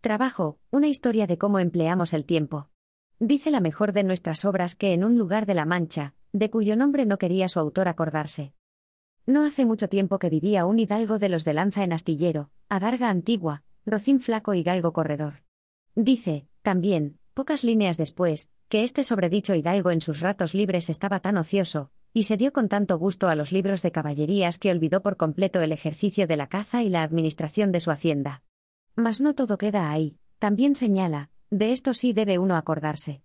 Trabajo, una historia de cómo empleamos el tiempo. Dice la mejor de nuestras obras que en un lugar de la Mancha, de cuyo nombre no quería su autor acordarse. No hace mucho tiempo que vivía un hidalgo de los de lanza en astillero, adarga antigua, rocín flaco y galgo corredor. Dice, también, pocas líneas después, que este sobredicho hidalgo en sus ratos libres estaba tan ocioso, y se dio con tanto gusto a los libros de caballerías que olvidó por completo el ejercicio de la caza y la administración de su hacienda. Mas no todo queda ahí, también señala, de esto sí debe uno acordarse.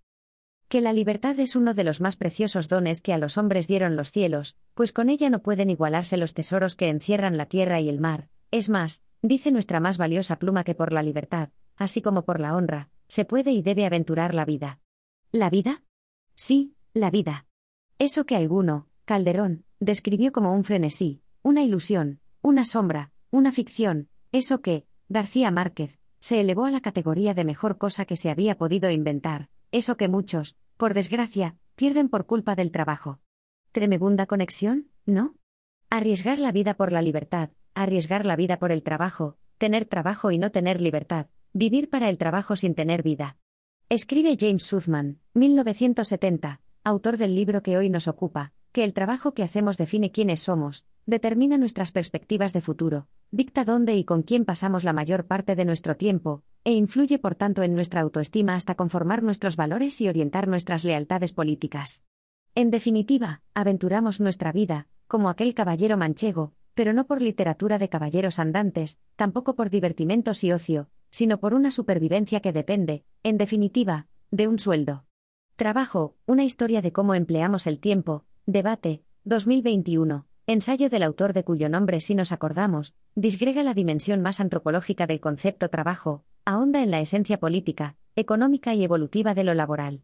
Que la libertad es uno de los más preciosos dones que a los hombres dieron los cielos, pues con ella no pueden igualarse los tesoros que encierran la tierra y el mar, es más, dice nuestra más valiosa pluma que por la libertad, así como por la honra, se puede y debe aventurar la vida. ¿La vida? Sí, la vida. Eso que alguno, Calderón, describió como un frenesí, una ilusión, una sombra, una ficción, eso que, García Márquez, se elevó a la categoría de mejor cosa que se había podido inventar, eso que muchos, por desgracia, pierden por culpa del trabajo. Tremebunda conexión, ¿no? Arriesgar la vida por la libertad, arriesgar la vida por el trabajo, tener trabajo y no tener libertad, vivir para el trabajo sin tener vida. Escribe James Suzman, 1970, autor del libro que hoy nos ocupa, que el trabajo que hacemos define quiénes somos, determina nuestras perspectivas de futuro, dicta dónde y con quién pasamos la mayor parte de nuestro tiempo, e influye por tanto en nuestra autoestima hasta conformar nuestros valores y orientar nuestras lealtades políticas. En definitiva, aventuramos nuestra vida, como aquel caballero manchego, pero no por literatura de caballeros andantes, tampoco por divertimentos y ocio, sino por una supervivencia que depende, en definitiva, de un sueldo. Trabajo, una historia de cómo empleamos el tiempo, Debate, 2021. Ensayo del autor de cuyo nombre si nos acordamos, disgrega la dimensión más antropológica del concepto trabajo, ahonda en la esencia política, económica y evolutiva de lo laboral.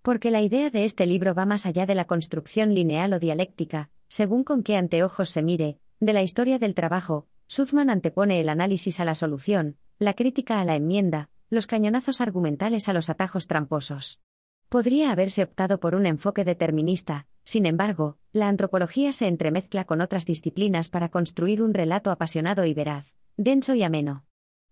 Porque la idea de este libro va más allá de la construcción lineal o dialéctica, según con qué anteojos se mire, de la historia del trabajo, Suzman antepone el análisis a la solución, la crítica a la enmienda, los cañonazos argumentales a los atajos tramposos. Podría haberse optado por un enfoque determinista, sin embargo, la antropología se entremezcla con otras disciplinas para construir un relato apasionado y veraz, denso y ameno.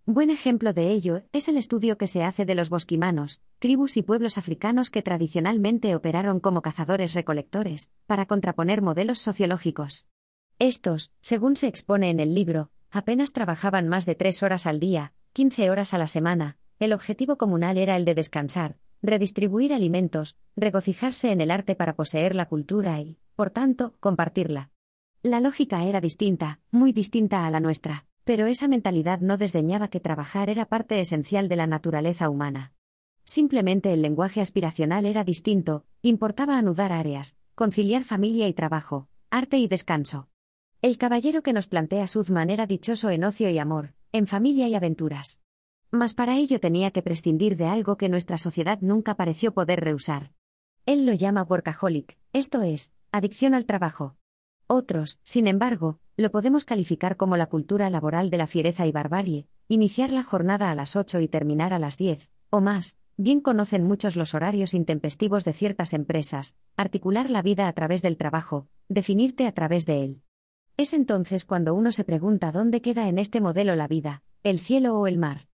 Buen ejemplo de ello es el estudio que se hace de los bosquimanos, tribus y pueblos africanos que tradicionalmente operaron como cazadores-recolectores, para contraponer modelos sociológicos. Estos, según se expone en el libro, apenas trabajaban más de tres horas al día, 15 horas a la semana, el objetivo comunal era el de descansar, redistribuir alimentos, regocijarse en el arte para poseer la cultura y, por tanto, compartirla. La lógica era distinta, muy distinta a la nuestra, pero esa mentalidad no desdeñaba que trabajar era parte esencial de la naturaleza humana. Simplemente el lenguaje aspiracional era distinto, importaba anudar áreas, conciliar familia y trabajo, arte y descanso. El caballero que nos plantea Suzman era dichoso en ocio y amor, en familia y aventuras. Mas para ello tenía que prescindir de algo que nuestra sociedad nunca pareció poder rehusar. Él lo llama workaholic, esto es, adicción al trabajo. Otros, sin embargo, lo podemos calificar como la cultura laboral de la fiereza y barbarie, iniciar la jornada a las 8 y terminar a las 10, o más, bien conocen muchos los horarios intempestivos de ciertas empresas, articular la vida a través del trabajo, definirte a través de él. Es entonces cuando uno se pregunta dónde queda en este modelo la vida, el cielo o el mar.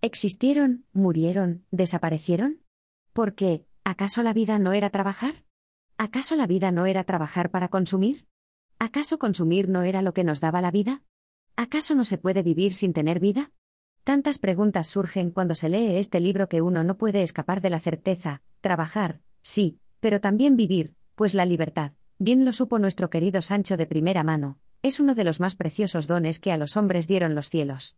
¿Existieron, murieron, desaparecieron? ¿Por qué? ¿Acaso la vida no era trabajar? ¿Acaso la vida no era trabajar para consumir? ¿Acaso consumir no era lo que nos daba la vida? ¿Acaso no se puede vivir sin tener vida? Tantas preguntas surgen cuando se lee este libro que uno no puede escapar de la certeza, trabajar, sí, pero también vivir, pues la libertad, bien lo supo nuestro querido Sancho de primera mano, es uno de los más preciosos dones que a los hombres dieron los cielos.